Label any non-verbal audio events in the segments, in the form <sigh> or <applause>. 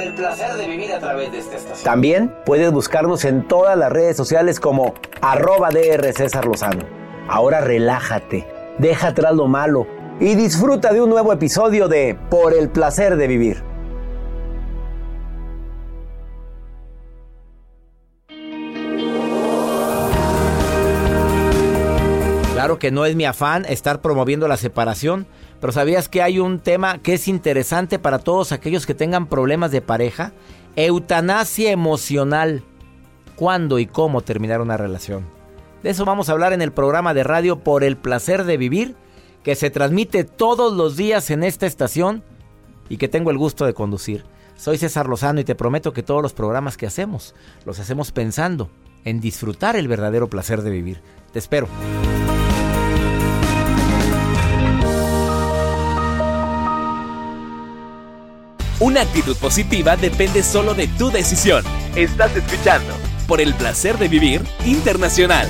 El placer de vivir a través de esta estación. También puedes buscarnos en todas las redes sociales como arroba DR César Lozano. Ahora relájate, deja atrás lo malo y disfruta de un nuevo episodio de Por el placer de vivir. Claro que no es mi afán estar promoviendo la separación, pero ¿sabías que hay un tema que es interesante para todos aquellos que tengan problemas de pareja? Eutanasia emocional. ¿Cuándo y cómo terminar una relación? De eso vamos a hablar en el programa de radio Por el Placer de Vivir, que se transmite todos los días en esta estación y que tengo el gusto de conducir. Soy César Lozano y te prometo que todos los programas que hacemos los hacemos pensando en disfrutar el verdadero placer de vivir. Te espero. Una actitud positiva depende solo de tu decisión. Estás escuchando por el placer de vivir internacional.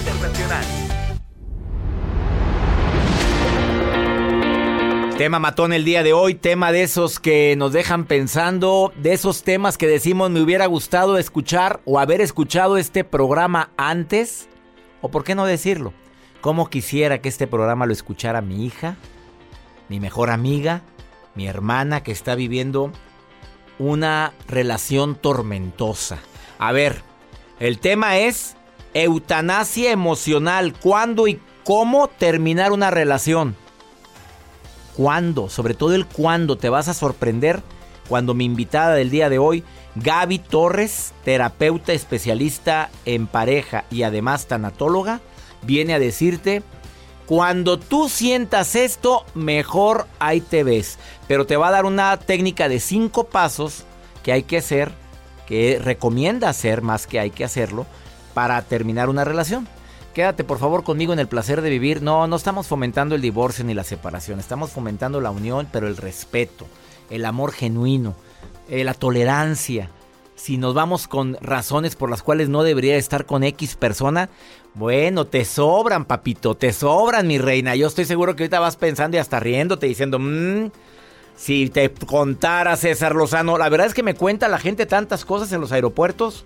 Tema matón el día de hoy, tema de esos que nos dejan pensando, de esos temas que decimos me hubiera gustado escuchar o haber escuchado este programa antes, o por qué no decirlo, cómo quisiera que este programa lo escuchara mi hija, mi mejor amiga, mi hermana que está viviendo una relación tormentosa. A ver, el tema es eutanasia emocional. ¿Cuándo y cómo terminar una relación? ¿Cuándo? Sobre todo el cuándo. Te vas a sorprender cuando mi invitada del día de hoy, Gaby Torres, terapeuta especialista en pareja y además tanatóloga, viene a decirte cuando tú sientas esto, mejor ahí te ves. Pero te va a dar una técnica de cinco pasos que hay que hacer, que recomienda hacer más que hay que hacerlo, para terminar una relación. Quédate por favor conmigo en el placer de vivir. No, no estamos fomentando el divorcio ni la separación. Estamos fomentando la unión, pero el respeto, el amor genuino, eh, la tolerancia. Si nos vamos con razones por las cuales no debería estar con X persona, bueno, te sobran, papito, te sobran, mi reina. Yo estoy seguro que ahorita vas pensando y hasta riéndote diciendo, mmm, si te contara César Lozano, la verdad es que me cuenta la gente tantas cosas en los aeropuertos,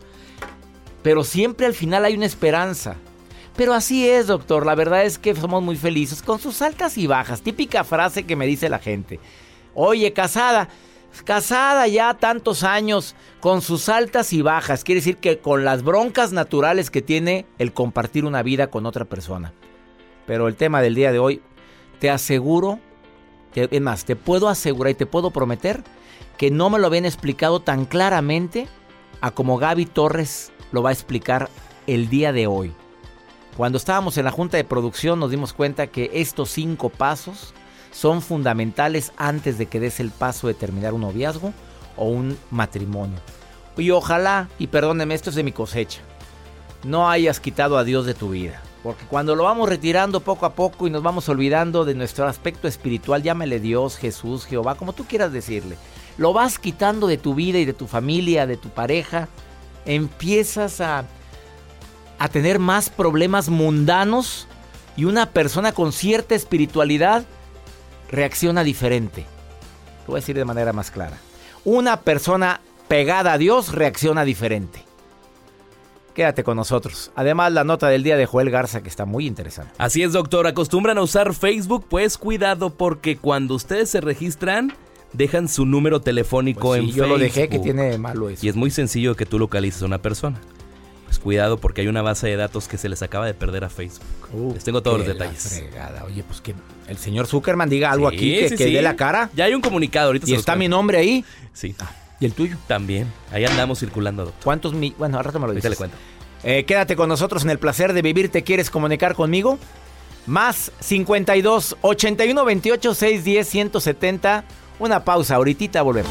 pero siempre al final hay una esperanza. Pero así es, doctor, la verdad es que somos muy felices con sus altas y bajas. Típica frase que me dice la gente. Oye, casada, casada ya tantos años, con sus altas y bajas. Quiere decir que con las broncas naturales que tiene el compartir una vida con otra persona. Pero el tema del día de hoy, te aseguro, es más, te puedo asegurar y te puedo prometer que no me lo habían explicado tan claramente a como Gaby Torres lo va a explicar el día de hoy. Cuando estábamos en la junta de producción nos dimos cuenta que estos cinco pasos son fundamentales antes de que des el paso de terminar un noviazgo o un matrimonio. Y ojalá, y perdóneme, esto es de mi cosecha, no hayas quitado a Dios de tu vida. Porque cuando lo vamos retirando poco a poco y nos vamos olvidando de nuestro aspecto espiritual, llámale Dios, Jesús, Jehová, como tú quieras decirle, lo vas quitando de tu vida y de tu familia, de tu pareja, empiezas a, a tener más problemas mundanos y una persona con cierta espiritualidad reacciona diferente. Lo voy a decir de manera más clara. Una persona pegada a Dios reacciona diferente. Quédate con nosotros. Además, la nota del día de Joel Garza que está muy interesante. Así es, doctor. Acostumbran a usar Facebook, pues cuidado porque cuando ustedes se registran, dejan su número telefónico Pues en sí, Facebook. yo lo dejé que tiene malo eso. Y es muy sencillo que tú localices a una persona. Pues cuidado porque hay una base de datos que se les acaba de perder a Facebook. Uh, Les tengo todos los detalles. fregada. Oye, pues que el señor Zuckerman diga algo Sí, aquí que, sí, que sí. dé la cara. Ya hay un comunicado ahorita. Y está mi nombre ahí. Sí. ¿Y el tuyo? También. Ahí andamos circulando, doctor. ¿Cuántos mi... Bueno, al rato me lo dices. le cuento. Eh, quédate con nosotros en el placer de vivir. ¿Te quieres comunicar conmigo? Más 52 81 28 610 170. Una pausa, ahorita volvemos.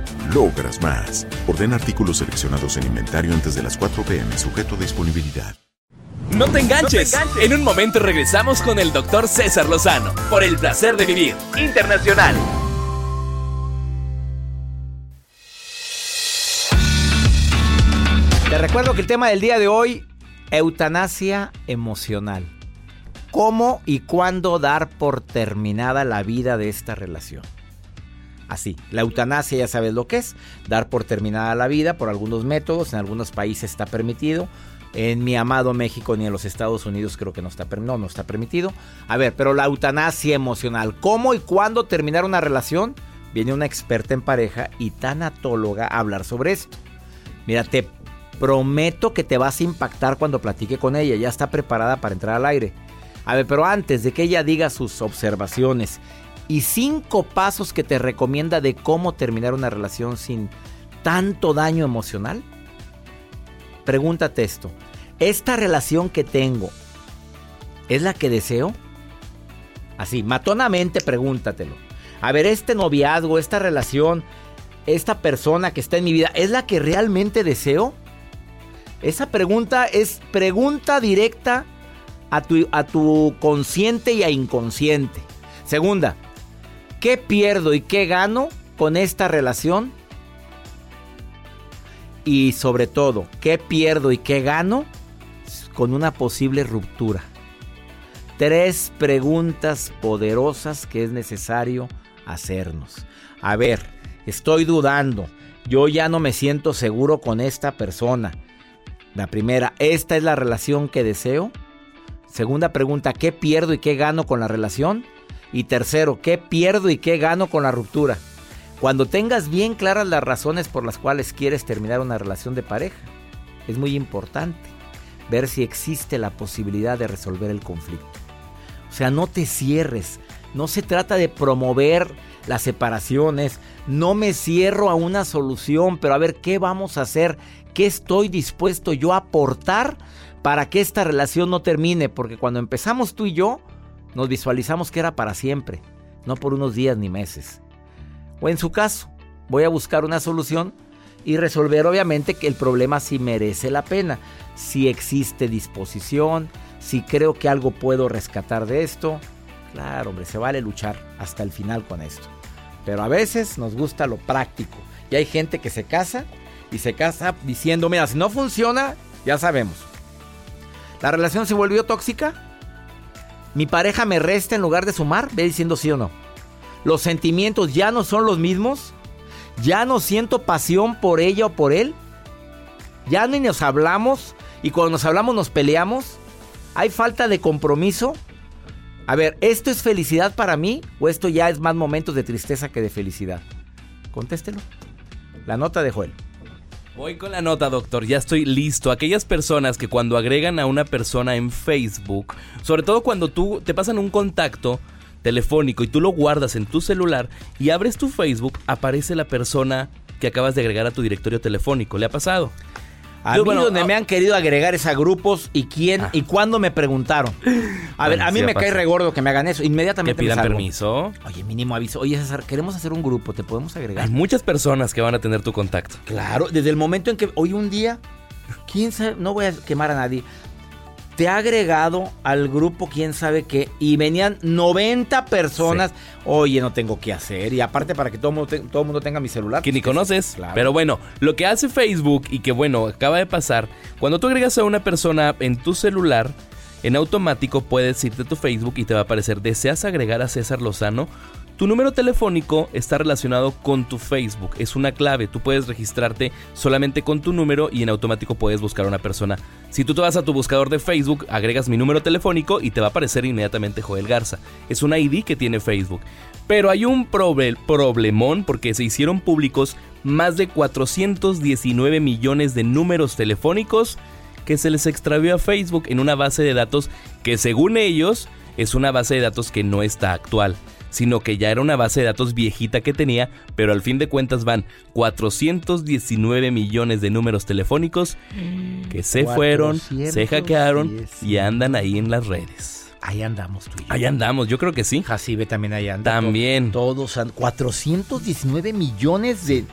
logras más. Orden artículos seleccionados en inventario antes de las 4 pm, sujeto a disponibilidad. No te enganches. En un momento regresamos con el doctor César Lozano por el placer de vivir internacional. Te recuerdo que el tema del día de hoy, eutanasia emocional. ¿Cómo y cuándo dar por terminada la vida de esta relación? Así, la eutanasia ya sabes lo que es, dar por terminada la vida por algunos métodos, en algunos países está permitido, en mi amado México ni en los Estados Unidos creo que no está, no, no está permitido. A ver, pero la eutanasia emocional, ¿cómo y cuándo terminar una relación? Viene una experta en pareja y tanatóloga a hablar sobre esto. Mira, te prometo que te vas a impactar cuando platique con ella. Ya está preparada para entrar al aire. A ver, pero antes de que ella diga sus observaciones y cinco pasos que te recomienda de cómo terminar una relación sin tanto daño emocional, pregúntate esto. ¿Esta relación que tengo es la que deseo? Así, matonamente pregúntatelo. A ver, este noviazgo, esta relación, esta persona que está en mi vida, ¿es la que realmente deseo? Esa pregunta es pregunta directa a tu, a tu consciente y a inconsciente. Segunda, ¿qué pierdo y qué gano con esta relación? Y sobre todo, ¿qué pierdo y qué gano con una posible ruptura? Tres preguntas poderosas que es necesario hacernos. A ver, estoy dudando. Yo ya no me siento seguro con esta persona. La primera, ¿esta es la relación que deseo? Segunda pregunta, ¿qué pierdo y qué gano con la relación? Y tercero, ¿qué pierdo y qué gano con la ruptura? Cuando tengas bien claras las razones por las cuales quieres terminar una relación de pareja, es muy importante. ver si existe la posibilidad de resolver el conflicto. O sea, no te cierres. No se trata de promover las separaciones. No me cierro a una solución, pero a ver qué vamos a hacer, qué estoy dispuesto yo a aportar para que esta relación no termine. Porque cuando empezamos tú y yo, nos visualizamos que era para siempre, no por unos días ni meses. O en su caso, voy a buscar una solución y resolver obviamente que el problema si merece la pena, si existe disposición, si creo que algo puedo rescatar de esto. Claro, hombre, se vale luchar hasta el final con esto. Pero a veces nos gusta lo práctico. Y hay gente que se casa y se casa diciendo, mira, si no funciona, ya sabemos. La relación se volvió tóxica. Mi pareja me resta en lugar de sumar, ve diciendo sí o no. Los sentimientos ya no son los mismos. Ya no siento pasión por ella o por él. Ya ni nos hablamos y cuando nos hablamos nos peleamos. Hay falta de compromiso. A ver, ¿esto es felicidad para mí o esto ya es más momentos de tristeza que de felicidad? Contéstelo. La nota de Joel. Voy con la nota, doctor. Ya estoy listo. Aquellas personas que cuando agregan a una persona en Facebook, sobre todo cuando tú te pasan un contacto telefónico y tú lo guardas en tu celular y abres tu Facebook, aparece la persona que acabas de agregar a tu directorio telefónico. ¿Le ha pasado? A mí donde me han querido agregar es a grupos y quién ah. y cuándo me preguntaron. A ver, a mí me cae regordo que me hagan eso. Inmediatamente que pidan permiso. Oye, mínimo aviso. Oye, César, queremos hacer un grupo, ¿te podemos agregar? Hay muchas personas que van a tener tu contacto. Claro, desde el momento en que hoy un día, quién sabe, no voy a quemar a nadie te ha agregado al grupo quién sabe qué y venían 90 personas. Oye, no tengo qué hacer. Y aparte para que todo el mundo, todo mundo tenga mi celular. Que ni conoces. Pero bueno, lo que hace Facebook y que bueno, acaba de pasar, cuando tú agregas a una persona en tu celular, en automático puedes irte a tu Facebook y te va a aparecer, ¿deseas agregar a César Lozano? Tu número telefónico está relacionado con tu Facebook, es una clave, tú puedes registrarte solamente con tu número y en automático puedes buscar a una persona. Si tú te vas a tu buscador de Facebook, agregas mi número telefónico y te va a aparecer inmediatamente Joel Garza. Es una ID que tiene Facebook. Pero hay un problemón porque se hicieron públicos más de 419 millones de números telefónicos que se les extravió a Facebook en una base de datos que según ellos es una base de datos que no está actual sino que ya era una base de datos viejita que tenía, pero al fin de cuentas van 419 millones de números telefónicos que se fueron, se hackearon y andan ahí en las redes. Ahí andamos tú Ahí andamos, yo creo que sí. Jacibe también ahí anda. También. Todos, 419 millones de...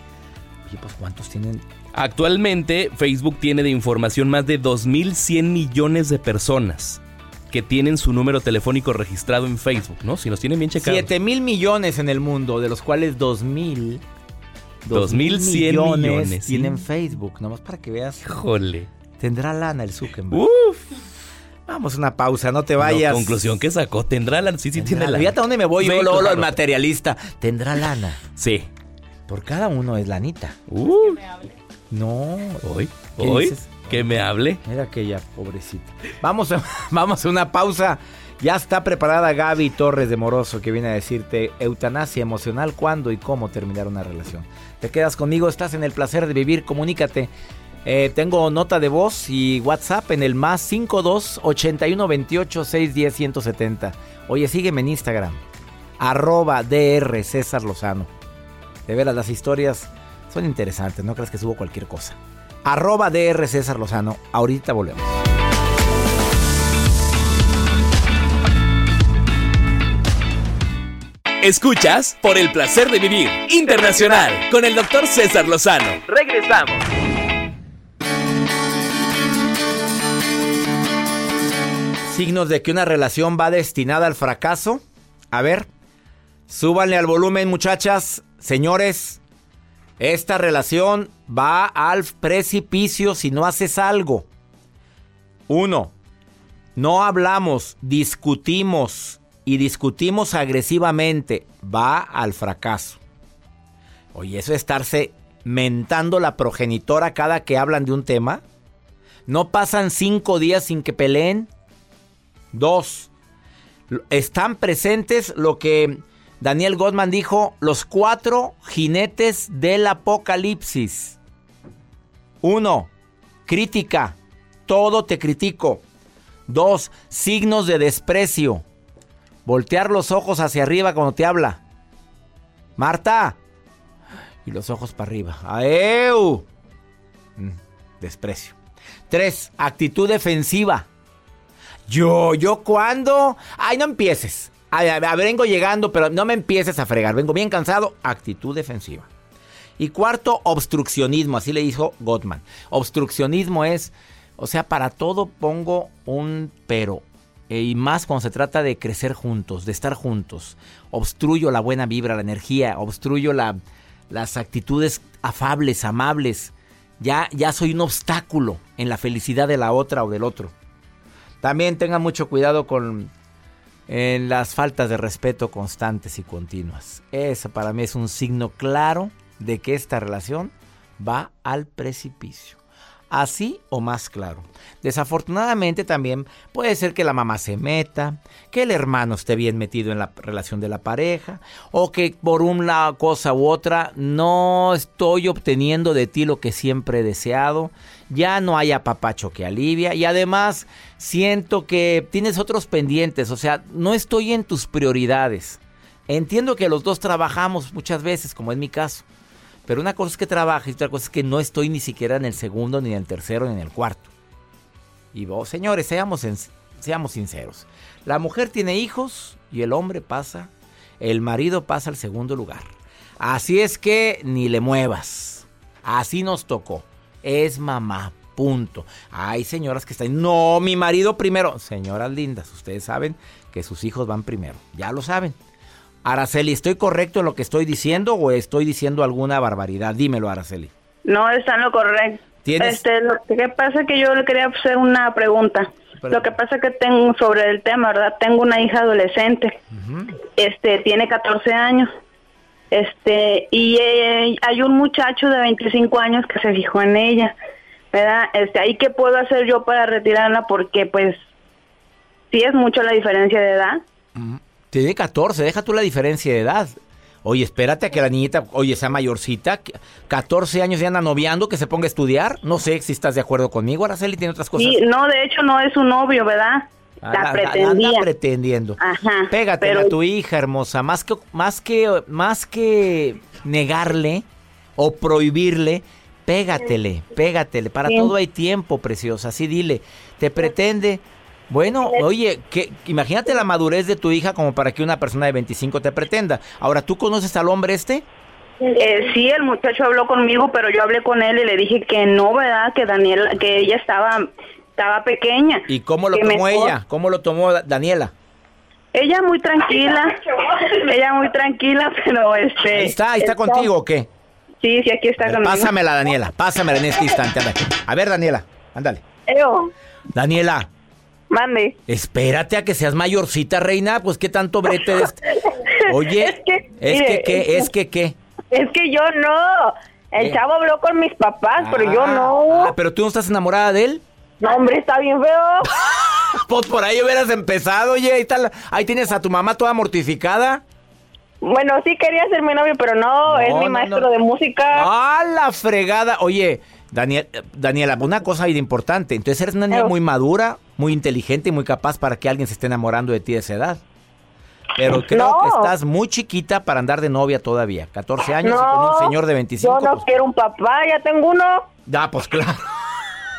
Oye, pues ¿cuántos tienen? Actualmente Facebook tiene de información más de 2.100 millones de personas que tienen su número telefónico registrado en Facebook, ¿no? Si nos tienen bien checados. 7 mil millones en el mundo, de los cuales 2 mil... 2 mil millones, millones tienen Facebook, nomás para que veas. Jole. Tendrá lana el Zuckerberg. Uf. Vamos a una pausa, no te vayas. conclusión que sacó, tendrá lana, sí, sí tiene lana. Fíjate a dónde me voy yo, lo, el materialista. Tendrá lana. Sí. Por cada uno es lanita. Uh. No. Hoy, hoy. Que me hable. Mira aquella pobrecita. Vamos a, <laughs> vamos a una pausa. Ya está preparada Gaby Torres de Moroso que viene a decirte eutanasia emocional, cuándo y cómo terminar una relación. Te quedas conmigo, estás en el placer de vivir, comunícate. Eh, tengo nota de voz y WhatsApp en el más 52 81 28 610 170. Oye, sígueme en Instagram. Arroba DR César Lozano. De veras, las historias son interesantes, no creas que subo cualquier cosa. Arroba DR César Lozano. Ahorita volvemos. Escuchas por el placer de vivir internacional con el doctor César Lozano. Regresamos. Signos de que una relación va destinada al fracaso. A ver, súbanle al volumen muchachas, señores. Esta relación va al precipicio si no haces algo. Uno, no hablamos, discutimos y discutimos agresivamente. Va al fracaso. Oye, eso es estarse mentando la progenitora cada que hablan de un tema. No pasan cinco días sin que peleen. Dos, están presentes lo que Daniel Gottman dijo los cuatro jinetes del apocalipsis. Uno, crítica, todo te critico. Dos, signos de desprecio. Voltear los ojos hacia arriba cuando te habla. Marta. Y los ojos para arriba. ¡Aeu! Mm, desprecio. Tres, actitud defensiva. Yo, yo, ¿cuándo? Ay, no empieces. A, a, vengo llegando, pero no me empieces a fregar. Vengo bien cansado. Actitud defensiva. Y cuarto, obstruccionismo. Así le dijo Gottman. Obstruccionismo es, o sea, para todo pongo un pero. Eh, y más cuando se trata de crecer juntos, de estar juntos. Obstruyo la buena vibra, la energía. Obstruyo la, las actitudes afables, amables. Ya, ya soy un obstáculo en la felicidad de la otra o del otro. También tengan mucho cuidado con en las faltas de respeto constantes y continuas. Eso para mí es un signo claro de que esta relación va al precipicio así o más claro. Desafortunadamente también puede ser que la mamá se meta, que el hermano esté bien metido en la relación de la pareja, o que por una cosa u otra no estoy obteniendo de ti lo que siempre he deseado, ya no hay apapacho que alivia y además siento que tienes otros pendientes, o sea, no estoy en tus prioridades. Entiendo que los dos trabajamos muchas veces, como es mi caso. Pero una cosa es que trabaje y otra cosa es que no estoy ni siquiera en el segundo, ni en el tercero, ni en el cuarto. Y vos, señores, seamos, seamos sinceros. La mujer tiene hijos y el hombre pasa, el marido pasa al segundo lugar. Así es que ni le muevas. Así nos tocó. Es mamá, punto. Hay señoras que están, no, mi marido primero. Señoras lindas, ustedes saben que sus hijos van primero. Ya lo saben. Araceli, ¿estoy correcto en lo que estoy diciendo o estoy diciendo alguna barbaridad? Dímelo, Araceli. No, está en lo correcto. Este, lo que pasa es que yo le quería hacer una pregunta. Lo que pasa es que tengo sobre el tema, ¿verdad? Tengo una hija adolescente. Este, tiene 14 años. Este, y eh, hay un muchacho de 25 años que se fijó en ella. ¿Verdad? Este, ahí qué puedo hacer yo para retirarla porque pues sí es mucho la diferencia de edad. Tiene 14, deja tú la diferencia de edad. Oye, espérate a que la niñita, oye, sea mayorcita, 14 años ya anda noviando, que se ponga a estudiar. No sé si estás de acuerdo conmigo, Araceli, tiene otras cosas. Sí, no, de hecho no es su novio, ¿verdad? La, pretendía. Anda pretendiendo. Ajá. Pégate a tu hija, hermosa. Más que, más que, más que negarle o prohibirle, pégatele, pégatele. Para todo hay tiempo, preciosa. Así dile. Te pretende bueno, oye, que, imagínate la madurez de tu hija como para que una persona de 25 te pretenda. Ahora, ¿tú conoces al hombre este? Eh, sí, el muchacho habló conmigo, pero yo hablé con él y le dije que no, ¿verdad? Que Daniela, que ella estaba, estaba pequeña. ¿Y cómo lo tomó ella? ¿Cómo lo tomó Daniela? Ella muy tranquila, ella muy tranquila, <laughs> pero este... Ahí está, ahí está, contigo o qué? Sí, sí, aquí está conmigo. Pásamela, Daniela, pásamela en este instante. A ver, Daniela, ándale. Daniela, Mande. Espérate a que seas mayorcita, reina. Pues qué tanto brete. Oye, <laughs> es que, es que, ¿qué? Es que, ¿qué? Es que yo no. El chavo habló con mis papás, pero yo no. Ah, pero tú no estás enamorada de él. No, hombre, está bien feo. <laughs> pues por ahí hubieras empezado, oye. Ahí, está ahí tienes a tu mamá toda mortificada. Bueno, sí quería ser mi novio, pero no, es mi maestro de música. ¡Ah, la fregada! Oye, Daniel, Daniela, una cosa importante. Entonces eres una niña muy madura, muy inteligente y muy capaz para que alguien se esté enamorando de ti de esa edad. Pero creo que estás muy chiquita para andar de novia todavía. 14 años y con un señor de 25. Yo no pues quiero un papá, ya tengo uno. Ya, pues claro.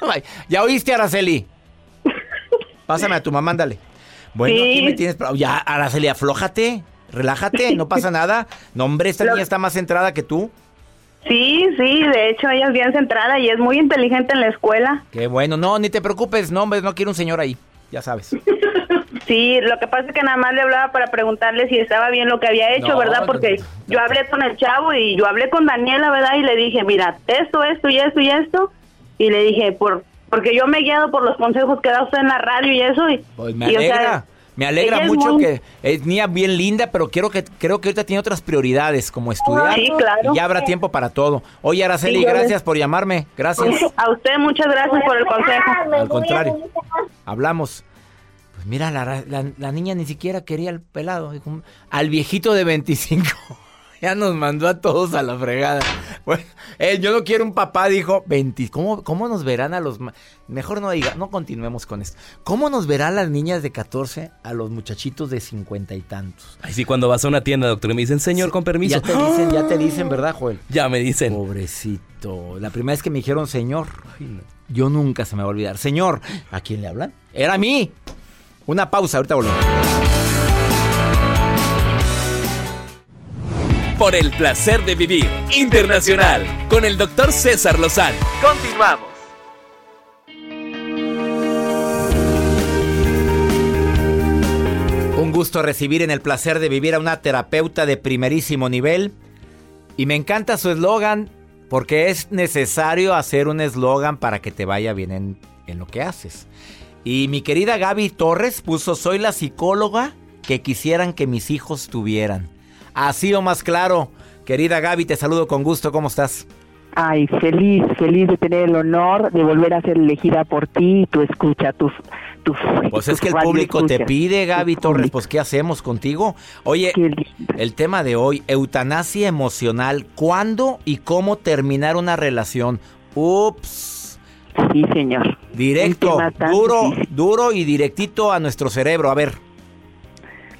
<laughs> ya oíste, Araceli. Pásame a tu mamá, ándale. Bueno, aquí me tienes. Ya, Araceli, aflójate, relájate, no pasa nada. No, hombre, esta niña está más centrada que tú. Sí, sí, de hecho ella es bien centrada y es muy inteligente en la escuela. Qué bueno, no, ni te preocupes, no, hombre, no quiero un señor ahí, ya sabes. <laughs> sí, lo que pasa es que nada más le hablaba para preguntarle si estaba bien lo que había hecho, ¿verdad? Porque yo hablé con el chavo y yo hablé con Daniela, ¿verdad? Y le dije, mira, esto, esto y esto y esto. Y le dije, por porque yo me he guiado por los consejos que da usted en la radio y eso. Y, pues me alegra. Me alegra mucho que es niña bien linda, pero quiero que creo que ahorita tiene otras prioridades como estudiar. Sí, claro. Y ya habrá tiempo para todo. Oye, Araceli, gracias por llamarme. Gracias. A usted muchas gracias por el consejo. Al contrario. Hablamos. Pues mira, la, niña ni siquiera quería el pelado. Al viejito de 25. <laughs> ya nos mandó a todos a la fregada. Bueno, yo no quiero un papá, dijo, 20, ¿cómo, ¿cómo nos verán a los... Mejor no diga, no continuemos con esto. ¿Cómo nos verán las niñas de 14 a los muchachitos de 50 y tantos? Ay, sí, cuando vas a una tienda, doctor, y me dicen, señor, con permiso. Ya te dicen, ya te dicen, <gasps> ¿verdad, Joel? Ya me dicen. Pobrecito. La primera vez que me dijeron, señor, yo nunca se me va a olvidar. Señor, ¿a quién le hablan? Era a mí. Una pausa, ahorita volvemos. Por el placer de vivir internacional con el doctor César Lozano. Continuamos. Un gusto recibir en el placer de vivir a una terapeuta de primerísimo nivel. Y me encanta su eslogan porque es necesario hacer un eslogan para que te vaya bien en, en lo que haces. Y mi querida Gaby Torres puso, soy la psicóloga que quisieran que mis hijos tuvieran. Así o más claro. Querida Gaby, te saludo con gusto. ¿Cómo estás? Ay, feliz, feliz de tener el honor de volver a ser elegida por ti y tu escucha, tus... Tu, pues es que el público te pide, Gaby Torres, pues ¿qué hacemos contigo? Oye, el tema de hoy, eutanasia emocional, ¿cuándo y cómo terminar una relación? Ups. Sí, señor. Directo, duro, duro y directito a nuestro cerebro. A ver.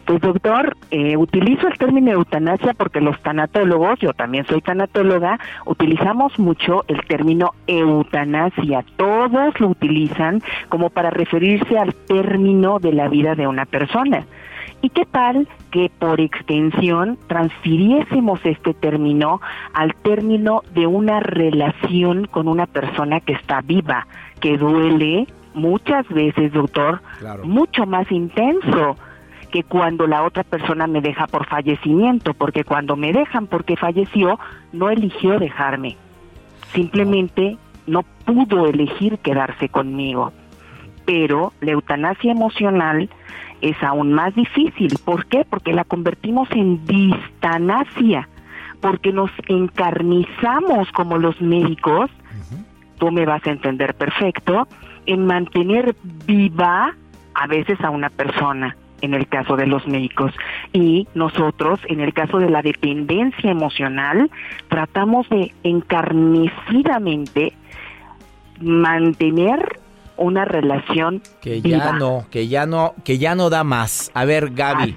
Pues doctor, eh, utilizo el término eutanasia porque los tanatólogos, yo también soy tanatóloga, utilizamos mucho el término eutanasia. Todos lo utilizan como para referirse al término de la vida de una persona. ¿Y qué tal que por extensión transfiriésemos este término al término de una relación con una persona que está viva, que duele muchas veces, doctor, mucho más intenso? Que cuando la otra persona me deja por fallecimiento, porque cuando me dejan porque falleció, no eligió dejarme. Simplemente no pudo elegir quedarse conmigo. Pero la eutanasia emocional es aún más difícil. ¿Por qué? Porque la convertimos en distanasia, porque nos encarnizamos como los médicos, tú me vas a entender perfecto, en mantener viva a veces a una persona en el caso de los médicos. Y nosotros, en el caso de la dependencia emocional, tratamos de encarnecidamente mantener una relación que ya no, que ya no, que ya no da más. A ver, Gaby,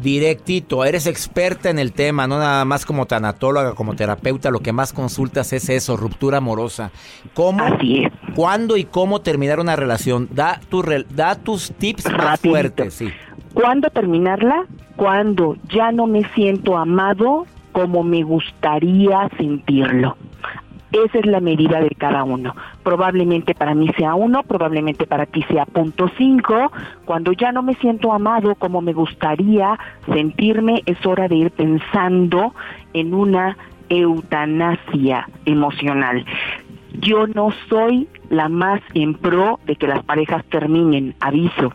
directito, eres experta en el tema, no nada más como tanatóloga, como terapeuta, lo que más consultas es eso, ruptura amorosa. ¿Cómo, cuándo y cómo terminar una relación? Da tu da tus tips más fuertes, sí. ¿Cuándo terminarla? Cuando ya no me siento amado como me gustaría sentirlo. Esa es la medida de cada uno. Probablemente para mí sea uno, probablemente para ti sea punto cinco. Cuando ya no me siento amado como me gustaría sentirme, es hora de ir pensando en una eutanasia emocional. Yo no soy la más en pro de que las parejas terminen, aviso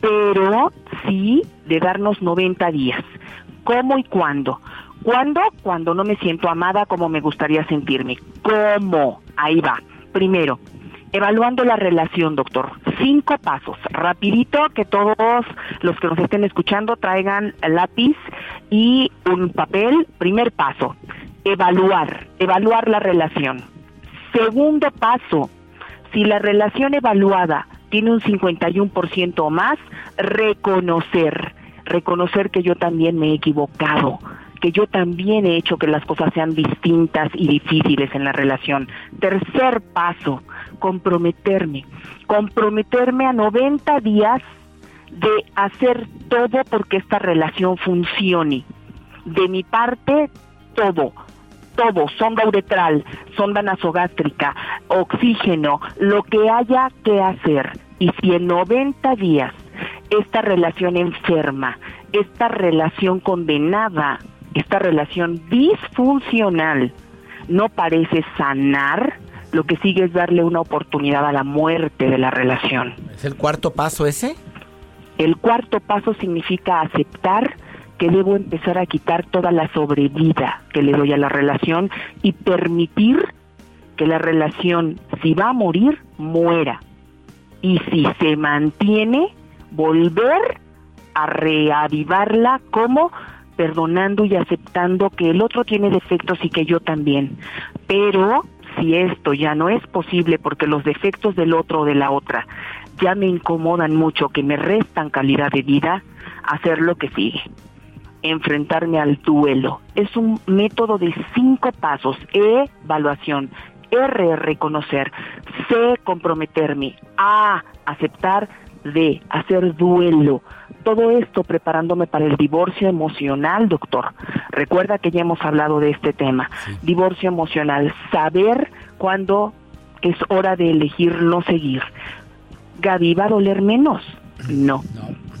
pero sí de darnos 90 días. ¿Cómo y cuándo? ¿Cuándo? Cuando no me siento amada como me gustaría sentirme. ¿Cómo? Ahí va. Primero, evaluando la relación, doctor. Cinco pasos. Rapidito, que todos los que nos estén escuchando traigan lápiz y un papel. Primer paso, evaluar, evaluar la relación. Segundo paso, si la relación evaluada tiene un 51% o más, reconocer, reconocer que yo también me he equivocado, que yo también he hecho que las cosas sean distintas y difíciles en la relación. Tercer paso, comprometerme, comprometerme a 90 días de hacer todo porque esta relación funcione. De mi parte, todo todo, sonda uretral, sonda nasogástrica, oxígeno, lo que haya que hacer. Y si en 90 días esta relación enferma, esta relación condenada, esta relación disfuncional no parece sanar, lo que sigue es darle una oportunidad a la muerte de la relación. ¿Es el cuarto paso ese? El cuarto paso significa aceptar que debo empezar a quitar toda la sobrevida que le doy a la relación y permitir que la relación, si va a morir, muera. Y si se mantiene, volver a reavivarla como perdonando y aceptando que el otro tiene defectos y que yo también. Pero si esto ya no es posible porque los defectos del otro o de la otra ya me incomodan mucho, que me restan calidad de vida, hacer lo que sigue. Enfrentarme al duelo. Es un método de cinco pasos. E, evaluación. R, reconocer. C, comprometerme. A, aceptar. D, hacer duelo. Todo esto preparándome para el divorcio emocional, doctor. Recuerda que ya hemos hablado de este tema. Divorcio emocional. Saber cuándo es hora de elegir no seguir. Gaby va a doler menos. No.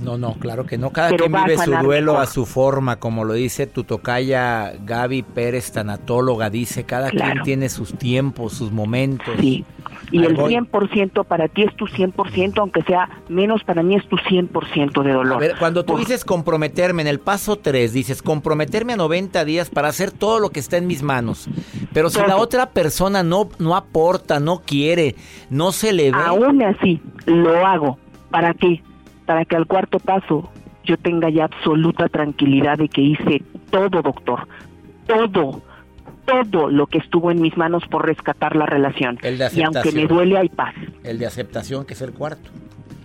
No, no, claro que no. Cada quien vive su duelo a su forma, como lo dice tu tocaya Gaby Pérez, tanatóloga, dice, cada quien tiene sus tiempos, sus momentos. Sí, y el 100% para ti es tu 100%, aunque sea menos para mí es tu 100% de dolor. A ver, cuando tú dices comprometerme en el paso 3, dices comprometerme a 90 días para hacer todo lo que está en mis manos. Pero si la otra persona no, no aporta, no quiere, no se le ve. Aún así, lo hago. ¿Para qué? Para que al cuarto paso yo tenga ya absoluta tranquilidad de que hice todo, doctor. Todo todo lo que estuvo en mis manos por rescatar la relación. y aunque me duele, hay paz. El de aceptación, que es el cuarto.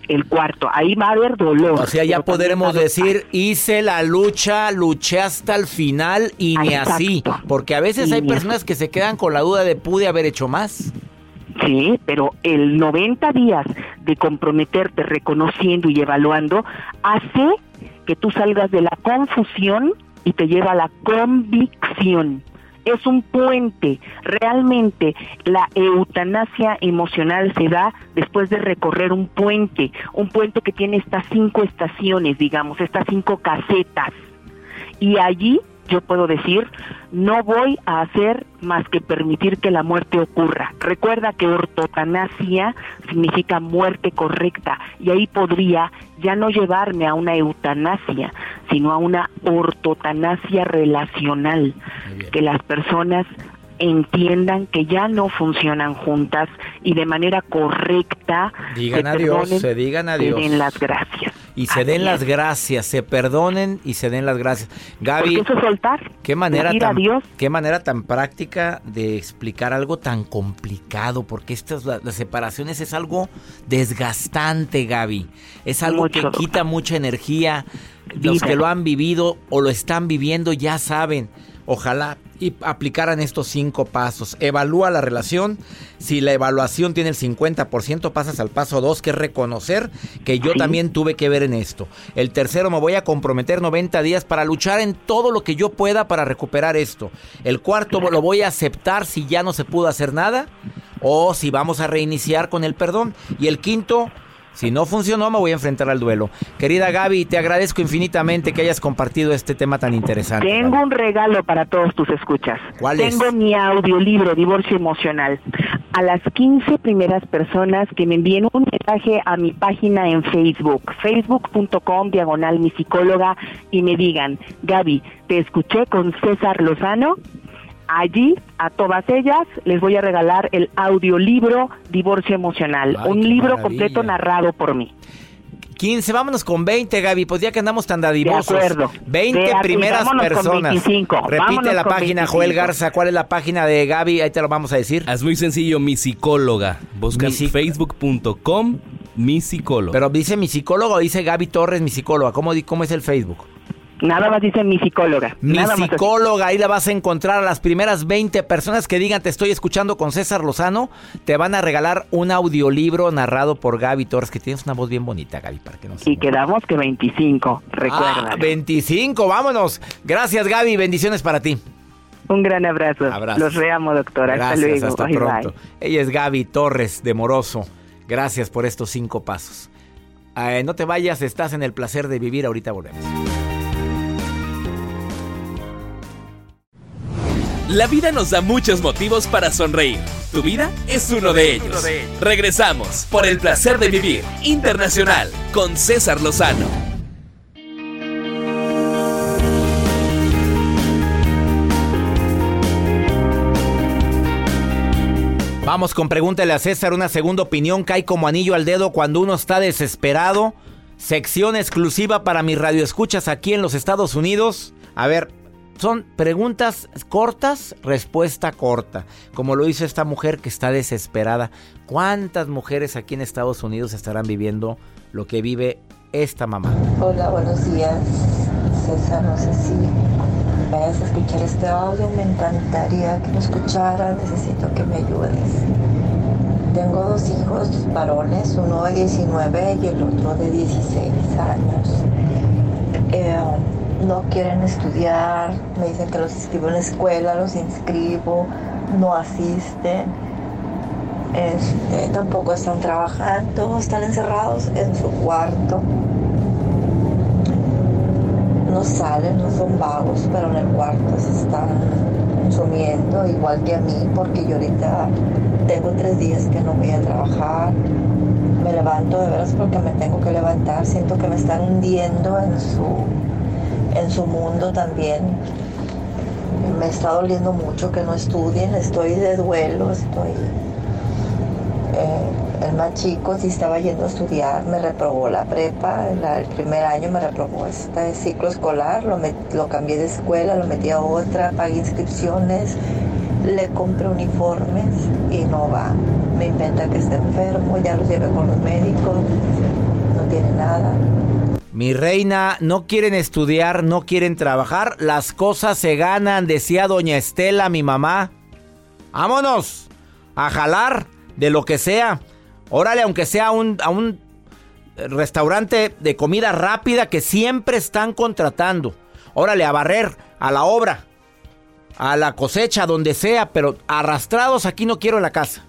El cuarto, ahí va a haber dolor. O sea, ya podremos decir, hice la lucha, luché hasta el final y ni así. Porque a veces hay personas que se quedan con la duda de pude haber hecho más. Sí, pero el 90 días de comprometerte reconociendo y evaluando hace que tú salgas de la confusión y te lleva a la convicción es un puente. Realmente la eutanasia emocional se da después de recorrer un puente, un puente que tiene estas cinco estaciones, digamos, estas cinco casetas. Y allí yo puedo decir, no voy a hacer más que permitir que la muerte ocurra. Recuerda que ortotanasia significa muerte correcta y ahí podría ya no llevarme a una eutanasia, sino a una ortotanasia relacional, que las personas entiendan que ya no funcionan juntas y de manera correcta digan adiós, se digan adiós. den las gracias. Y se den las gracias, se perdonen y se den las gracias. Gaby, eso soltar, qué manera tan qué manera tan práctica de explicar algo tan complicado, porque estas las, separaciones es algo desgastante, Gaby. Es algo que quita mucha energía. Los que lo han vivido o lo están viviendo ya saben. Ojalá y aplicaran estos cinco pasos. Evalúa la relación. Si la evaluación tiene el 50%, pasas al paso 2, que es reconocer que yo también tuve que ver en esto. El tercero, me voy a comprometer 90 días para luchar en todo lo que yo pueda para recuperar esto. El cuarto, lo voy a aceptar si ya no se pudo hacer nada o si vamos a reiniciar con el perdón. Y el quinto, si no funcionó, me voy a enfrentar al duelo. Querida Gaby, te agradezco infinitamente que hayas compartido este tema tan interesante. Tengo un regalo para todos tus escuchas. ¿Cuál es? Tengo mi audiolibro Divorcio Emocional. A las 15 primeras personas que me envíen un mensaje a mi página en Facebook, facebook.com diagonal mi psicóloga, y me digan, Gaby, te escuché con César Lozano Allí, a todas ellas, les voy a regalar el audiolibro Divorcio Emocional, un libro completo narrado por mí. 15, vámonos con 20, Gaby, pues ya que andamos tan dadivosos. De acuerdo. 20 primeras personas. Repite la página, Joel Garza, ¿cuál es la página de Gaby? Ahí te lo vamos a decir. Es muy sencillo, mi psicóloga. Busca en facebook.com mi psicóloga. Pero dice mi psicóloga o dice Gaby Torres, mi psicóloga. ¿Cómo, cómo es el Facebook? Nada más dice mi psicóloga. Mi psicóloga, ahí la vas a encontrar a las primeras 20 personas que digan te estoy escuchando con César Lozano. Te van a regalar un audiolibro narrado por Gaby Torres, que tienes una voz bien bonita, Gaby, para que no Y quedamos que 25, recuerda. Ah, 25, vámonos. Gracias, Gaby, bendiciones para ti. Un gran abrazo. Los reamo, doctora. hasta luego. Hasta pronto. Ella es Gaby Torres de Moroso. Gracias por estos cinco pasos. Eh, no te vayas, estás en el placer de vivir. Ahorita volvemos. La vida nos da muchos motivos para sonreír. Tu vida es uno de ellos. Regresamos por el placer de vivir internacional con César Lozano. Vamos con pregúntale a César una segunda opinión cae como anillo al dedo cuando uno está desesperado. Sección exclusiva para mis radioescuchas aquí en los Estados Unidos. A ver, son preguntas cortas, respuesta corta. Como lo hizo esta mujer que está desesperada. ¿Cuántas mujeres aquí en Estados Unidos estarán viviendo lo que vive esta mamá? Hola, buenos días. César, no sé si vayas a escuchar este audio. Me encantaría que lo escuchara. Necesito que me ayudes. Tengo dos hijos varones, uno de 19 y el otro de 16 años. No quieren estudiar, me dicen que los inscribo en la escuela, los inscribo, no asisten, este, tampoco están trabajando, están encerrados en su cuarto. No salen, no son vagos, pero en el cuarto se están consumiendo, igual que a mí, porque yo ahorita tengo tres días que no voy a trabajar. Me levanto de veras porque me tengo que levantar, siento que me están hundiendo en su en su mundo también. Me está doliendo mucho que no estudien, estoy de duelo, estoy... Eh, el más chico sí estaba yendo a estudiar, me reprobó la prepa, el primer año me reprobó este ciclo escolar, lo, cambié de escuela, lo metí a otra, pagué inscripciones, le compré uniformes y no va. Me inventa que está enfermo, ya lo llevé con los médicos, no tiene nada. Mi reina, no quieren estudiar, no quieren trabajar, las cosas se ganan, decía doña Estela, mi mamá. Vámonos a jalar de lo que sea. Órale, aunque sea un, a un restaurante de comida rápida que siempre están contratando. Órale, a barrer, a la obra, a la cosecha, donde sea, pero arrastrados aquí no quiero en la casa.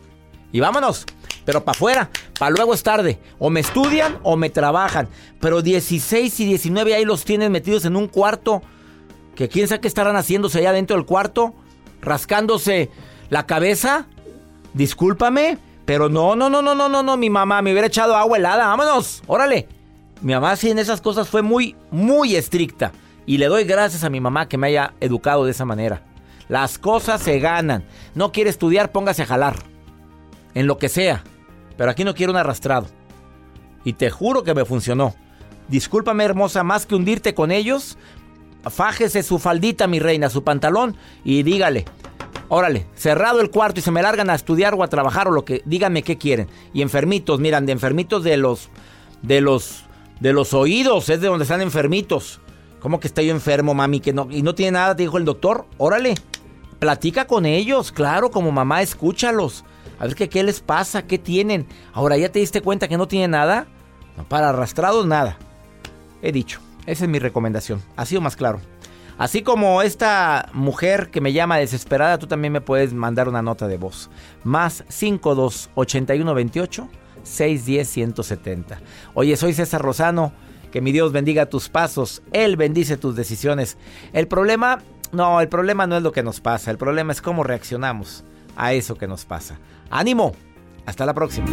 Y vámonos. Pero para afuera, para luego es tarde. O me estudian o me trabajan. Pero 16 y 19 ahí los tienen metidos en un cuarto. Que quién sabe qué estarán haciéndose allá dentro del cuarto. Rascándose la cabeza. Discúlpame. Pero no, no, no, no, no, no, no. Mi mamá me hubiera echado agua helada. Vámonos. Órale. Mi mamá sí en esas cosas fue muy, muy estricta. Y le doy gracias a mi mamá que me haya educado de esa manera. Las cosas se ganan. No quiere estudiar, póngase a jalar. En lo que sea. Pero aquí no quiero un arrastrado. Y te juro que me funcionó. Discúlpame, hermosa, más que hundirte con ellos, fájese su faldita, mi reina, su pantalón, y dígale. Órale, cerrado el cuarto y se me largan a estudiar o a trabajar o lo que, díganme qué quieren. Y enfermitos, miran, de enfermitos de los, de los, de los oídos, es de donde están enfermitos. ¿Cómo que estoy enfermo, mami? Que no, y no tiene nada, te dijo el doctor. Órale, platica con ellos, claro, como mamá, escúchalos. A ver qué, les pasa, qué tienen. Ahora, ¿ya te diste cuenta que no tiene nada? No, para arrastrados, nada. He dicho, esa es mi recomendación. Ha sido más claro. Así como esta mujer que me llama desesperada, tú también me puedes mandar una nota de voz. Más 52 81 28 610 170. Oye, soy César Rosano. Que mi Dios bendiga tus pasos. Él bendice tus decisiones. El problema, no, el problema no es lo que nos pasa. El problema es cómo reaccionamos a eso que nos pasa. Ánimo. Hasta la próxima.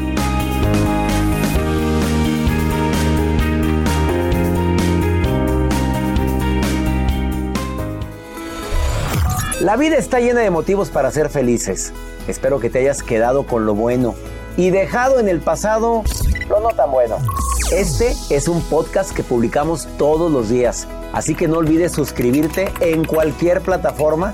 La vida está llena de motivos para ser felices. Espero que te hayas quedado con lo bueno y dejado en el pasado lo no tan bueno. Este es un podcast que publicamos todos los días, así que no olvides suscribirte en cualquier plataforma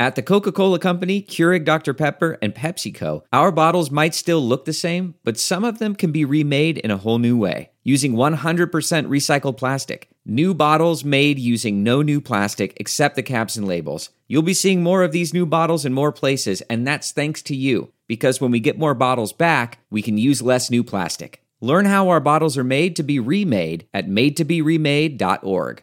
At the Coca Cola Company, Keurig Dr. Pepper, and PepsiCo, our bottles might still look the same, but some of them can be remade in a whole new way using 100% recycled plastic. New bottles made using no new plastic except the caps and labels. You'll be seeing more of these new bottles in more places, and that's thanks to you. because when we get more bottles back, we can use less new plastic. Learn how our bottles are made to be remade at madetoberemade.org.